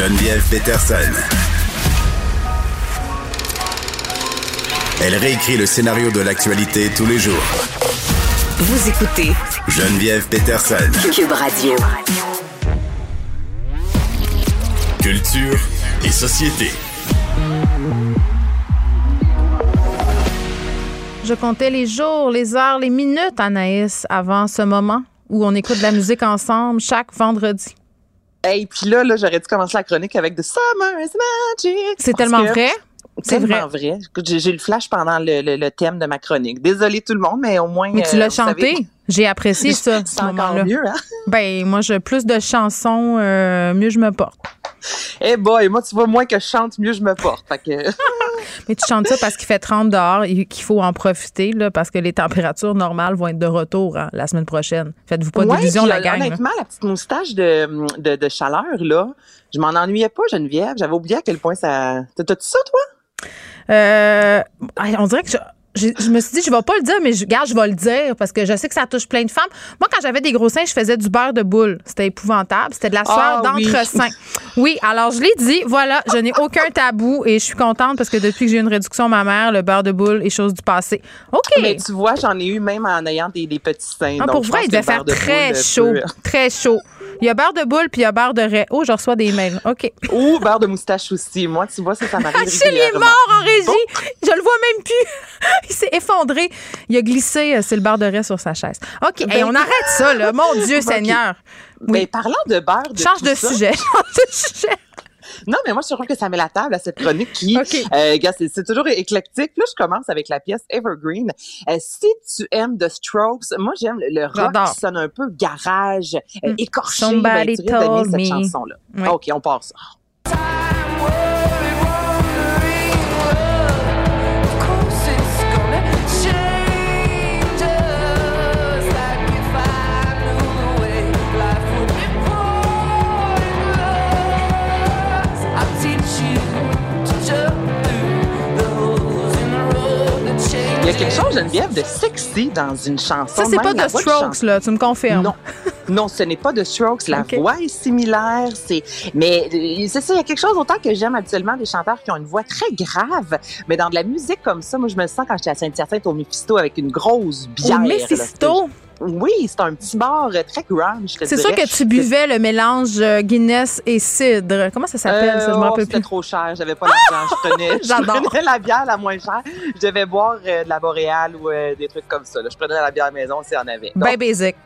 Geneviève Peterson. Elle réécrit le scénario de l'actualité tous les jours. Vous écoutez Geneviève Peterson. Cube Radio. Culture et société. Je comptais les jours, les heures, les minutes, Anaïs, avant ce moment où on écoute de la musique ensemble chaque vendredi. Et puis là, là j'aurais dû commencer la chronique avec The Summer's Magic. C'est tellement vrai? C'est tellement vrai. J'ai eu le flash pendant le, le, le, thème de ma chronique. Désolée tout le monde, mais au moins. Mais tu l'as euh, chanté? savez, J'ai apprécié ça. C'est encore mieux, hein? Ben, moi, je, plus de chansons, euh, mieux je me porte. Eh boy, moi, tu vois, moins que je chante, mieux je me porte. Fait que... Mais tu chantes ça parce qu'il fait 30 dehors et qu'il faut en profiter, là, parce que les températures normales vont être de retour hein, la semaine prochaine. Faites-vous pas d'illusions, la euh, gang. Honnêtement, la petite moustache de, de, de chaleur, là, je m'en ennuyais pas, Geneviève. J'avais oublié à quel point ça. T'as- T'as-tu ça, toi? Euh, on dirait que je, je, je me suis dit, je vais pas le dire, mais je, regarde, je vais le dire parce que je sais que ça touche plein de femmes. Moi, quand j'avais des gros seins, je faisais du beurre de boule. C'était épouvantable. C'était de la sueur Ah, d'entre-seins. Oui, alors je l'ai dit. Voilà, je n'ai aucun tabou et je suis contente parce que depuis que j'ai eu une réduction ma mère, le beurre de boule est chose du passé. OK. Mais tu vois, j'en ai eu même en ayant des, des petits seins. Ah, Donc, pour vrai, il devait faire très chaud. Très chaud. Il y a beurre de boule puis il y a beurre de raie. Oh, je reçois des mails. OK. Ou beurre de moustache aussi. Moi, tu vois, ça, ça m'arrive Achille est mort en régie. Je le vois même plus. Il s'est effondré. Il a glissé, euh, c'est le beurre de raie sur sa chaise. OK, hey, on arrête ça, là. Mon Dieu. Seigneur. Mais parlant de beurre, de Change tout de ça- sujet. Change de sujet. Non, mais moi, je trouve que ça met la table à cette chronique qui, OK. euh, gars, c'est, c'est toujours éclectique. Là, je commence avec la pièce Evergreen. Euh, si tu aimes The Strokes, moi, j'aime le, le rock qui sonne un peu garage, euh, Mm. écorché. Somebody Ben, tu cette me. chanson-là. OK, on part ça. Il quelque chose, Geneviève, de sexy dans une chanson. Ça, c'est pas de Strokes, là. Tu me confirmes. Non. Non, ce n'est pas de Strokes. La voix est similaire. C'est, mais euh, c'est ça. Il y a quelque chose autant que j'aime habituellement des chanteurs qui ont une voix très grave, mais dans de la musique comme ça, moi je me sens quand j'étais à Saint-Hyacinthe au Mephisto avec une grosse bière. Au là. Oui, c'est un petit bar euh, très grunge. je C'est sûr que tu buvais le mélange euh, Guinness et cidre. Comment ça s'appelle, Euh, ça? Je me oh, rappelle C'était plus. trop cher, j'avais pas l'argent. Je prenais, je J'adore. prenais la bière la moins chère. Je devais boire euh, de la Boréale ou euh, des trucs comme ça. là. Je prenais la bière à la maison, c'est en avait. Donc, Ben basic.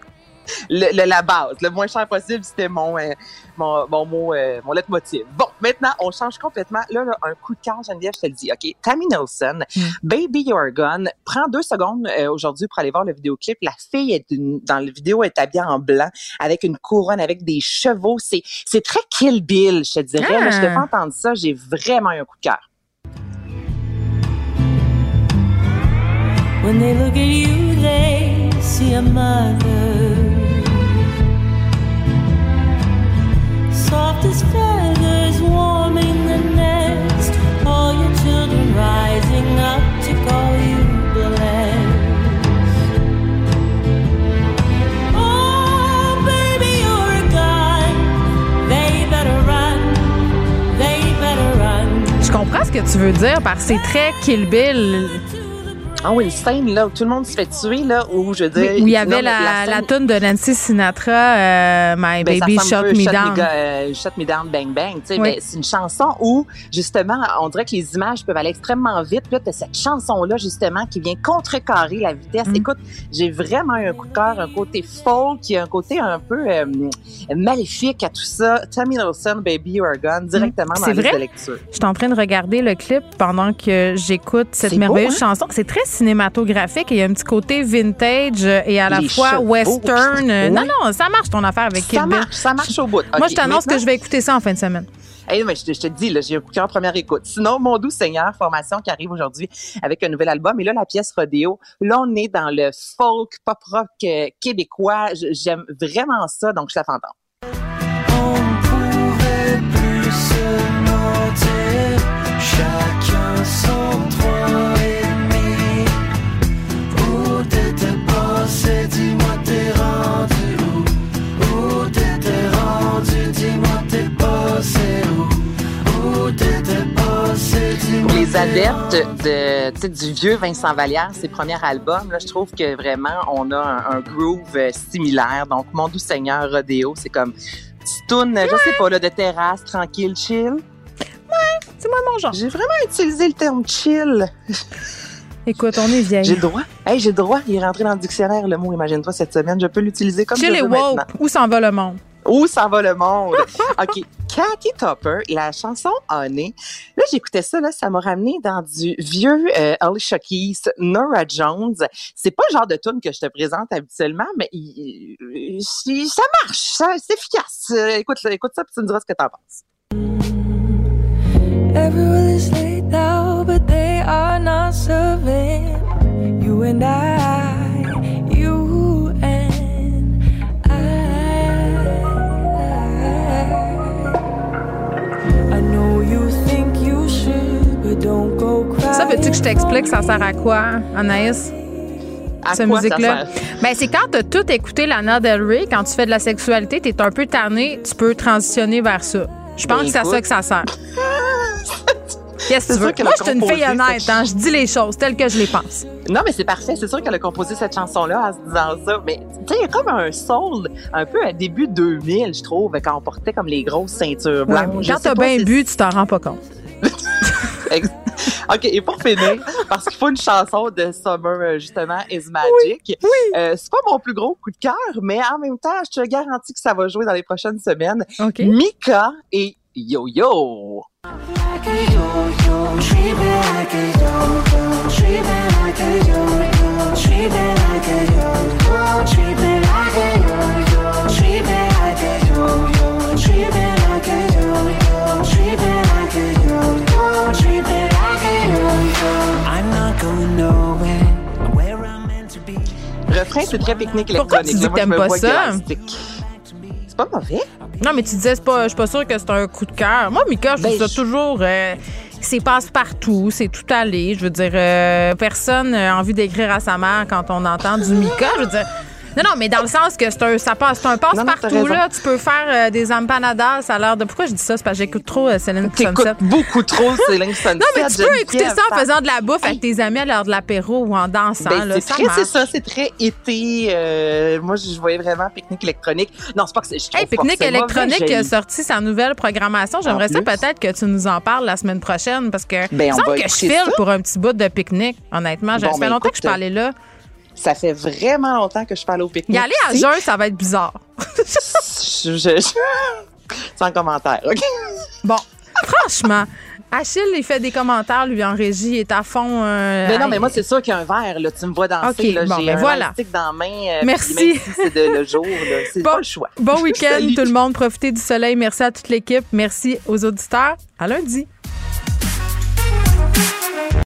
Le, le- la base, le moins cher possible, c'était mon, euh, mon, mon mot, euh, mon leitmotiv. Bon, maintenant, on change complètement. Là, là, un coup de cœur, Geneviève, je te le dis. OK, Tammy Nelson, Mm. Baby You're Gone. Prends deux secondes euh, aujourd'hui pour aller voir le vidéoclip. La fille est une- dans le vidéo est habillée en blanc avec une couronne, avec des chevaux. C'est, c'est très Kill Bill, je te dirais. Ah. Là, je te fais entendre ça, j'ai vraiment un coup de cœur. When they look at you, they see a mother. Je comprends ce que tu veux dire que c'est très Kill Bill. Ah oui, une scène là où tout le monde se fait tuer, là, où je dire. Oui, où il y avait non, la, la, toune de Nancy Sinatra, euh, My Ben, Baby Shot Me Down. Euh, Shut Me Down, Bang Bang. tu sais, Oui. mais c'est une chanson où, justement, on dirait que les images peuvent aller extrêmement vite. Puis là, t'as cette chanson-là, justement, qui vient contrecarrer la vitesse. Mm. Écoute, j'ai vraiment un coup de cœur, un côté folk, qui a un côté un peu euh, maléfique à tout ça. Tammy Nelson, Baby You're Gone, directement Mm. dans C'est la liste vrai? de lecture. Je suis en train de regarder le clip pendant que j'écoute cette beau, merveilleuse hein? chanson. C'est très cinématographique et il y a un petit côté vintage et à la Les fois chevaux. western. Oui. Non, non, ça marche ton affaire avec Kill Ça marche, ça marche au bout. Moi, je t'annonce que je vais écouter ça en fin de semaine. Hey, mais je, te- je te dis, j'ai un coup de cœur première écoute. Sinon, Mon doux Seigneur, formation qui arrive aujourd'hui avec un nouvel album. Et là, la pièce Rodéo. Là, on est dans le folk pop rock euh, québécois. J'aime vraiment ça, donc je la fais de, du vieux Vincent Vallière, ses premiers albums. Là, je trouve que vraiment, on a un, un groove euh, similaire. Donc, Mon doux Seigneur, Rodéo, c'est comme petite toune, je sais pas, là, de terrasse, tranquille, chill. C'est moi mon genre. J'ai vraiment utilisé le terme chill. Écoute, on est J'ai vieille. le droit. Hey, j'ai le droit. Il est rentré dans le dictionnaire, le mot, imagine-toi, cette semaine. Je peux l'utiliser comme Chill je et veux woke. maintenant. Où s'en va le monde? Où s'en va le monde? OK. Cathy Topper, la chanson Honey. Là, j'écoutais ça, là, ça m'a ramené dans du vieux euh, Alicia Keys, Nora Jones. C'est pas le genre de tune que je te présente habituellement, mais ça marche, c'est efficace. Euh, écoute, écoute ça, puis tu me diras ce que t'en penses. Everyone is laid now, but they are not serving. You and I, veux-tu que je t'explique ça sert à quoi, Anaïs? À cette musique-là? Ben, c'est quand t'as tout écouté Lana Del Rey, quand tu fais de la sexualité, t'es un peu tanné, tu peux transitionner vers ça. Je pense Ben, que c'est à ça que ça sert. Qu'est-ce que tu veux? Moi, je suis une fille honnête, hein, je dis les choses telles que je les pense. Non, mais c'est parfait. C'est sûr qu'elle a composé cette chanson-là en se disant ça. Mais tu sais, il y a comme un soul un peu à début 2000, je trouve, quand on portait comme les grosses ceintures blanches. Quand t'as bien si- bu, tu t'en rends pas compte. OK, et pour finir, parce qu'il faut une chanson de Summer, euh, justement, Is Magic. Euh, c'est pas mon plus gros coup de cœur, mais en même temps, je te garantis que ça va jouer dans les prochaines semaines. OK? Mika et yo-yo, Refrain, c'est très pique-nique Pourquoi électronique. tu dis Là, que moi, je t'aimes me pas vois ça? C'est pas mauvais. Non, mais tu disais, c'est pas, je suis pas sûre que c'est un coup de cœur. Moi, Mika, je trouve Ben, ça je- toujours. euh, c'est passe-partout, c'est tout allé. Je veux dire, euh, personne n'a envie d'écrire à sa mère quand on entend du Mika. Je veux dire. Non, non, mais dans le sens que c'est un, ça passe, c'est un Non, non, t'as passe-partout, là. Tu peux faire euh, des empanadas, ça a l'air de. Pourquoi je dis ça? C'est parce que j'écoute trop euh, Céline Sunset. beaucoup trop Céline Sunset. Non, mais tu peux écouter ça en faisant de la bouffe avec tes amis à l'heure de l'apéro ou en dansant. Ben, là, c'est très, c'est ça, c'est très été. euh, moi, je voyais vraiment pique-nique électronique. Non, c'est pas que c'est. Hey, Pique-Nique électronique mauvais, a sorti sa nouvelle programmation. J'aimerais ça peut-être que tu nous en parles la semaine prochaine parce que Ben, il me semble que je file pour un petit bout de pique-nique, honnêtement. Ça fait ben, longtemps que je parlais là. Ça fait vraiment longtemps que je parle au pique-nique. Y aller à jeun, ça va être bizarre. Je- je- je- Sans commentaire, OK? Bon, franchement, Achille, il fait des commentaires, lui, en régie, il est à fond. euh, Mais non, mais moi, c'est sûr qu'il y a un verre, là. Tu me vois danser, OK, là. bon, J'ai ben un voilà. dans la main. euh, Merci. c'est de- le jour. C'est Bon- pas le choix. Bon week-end, tout le monde. Profitez du soleil. Merci à toute l'équipe. Merci aux auditeurs. À lundi.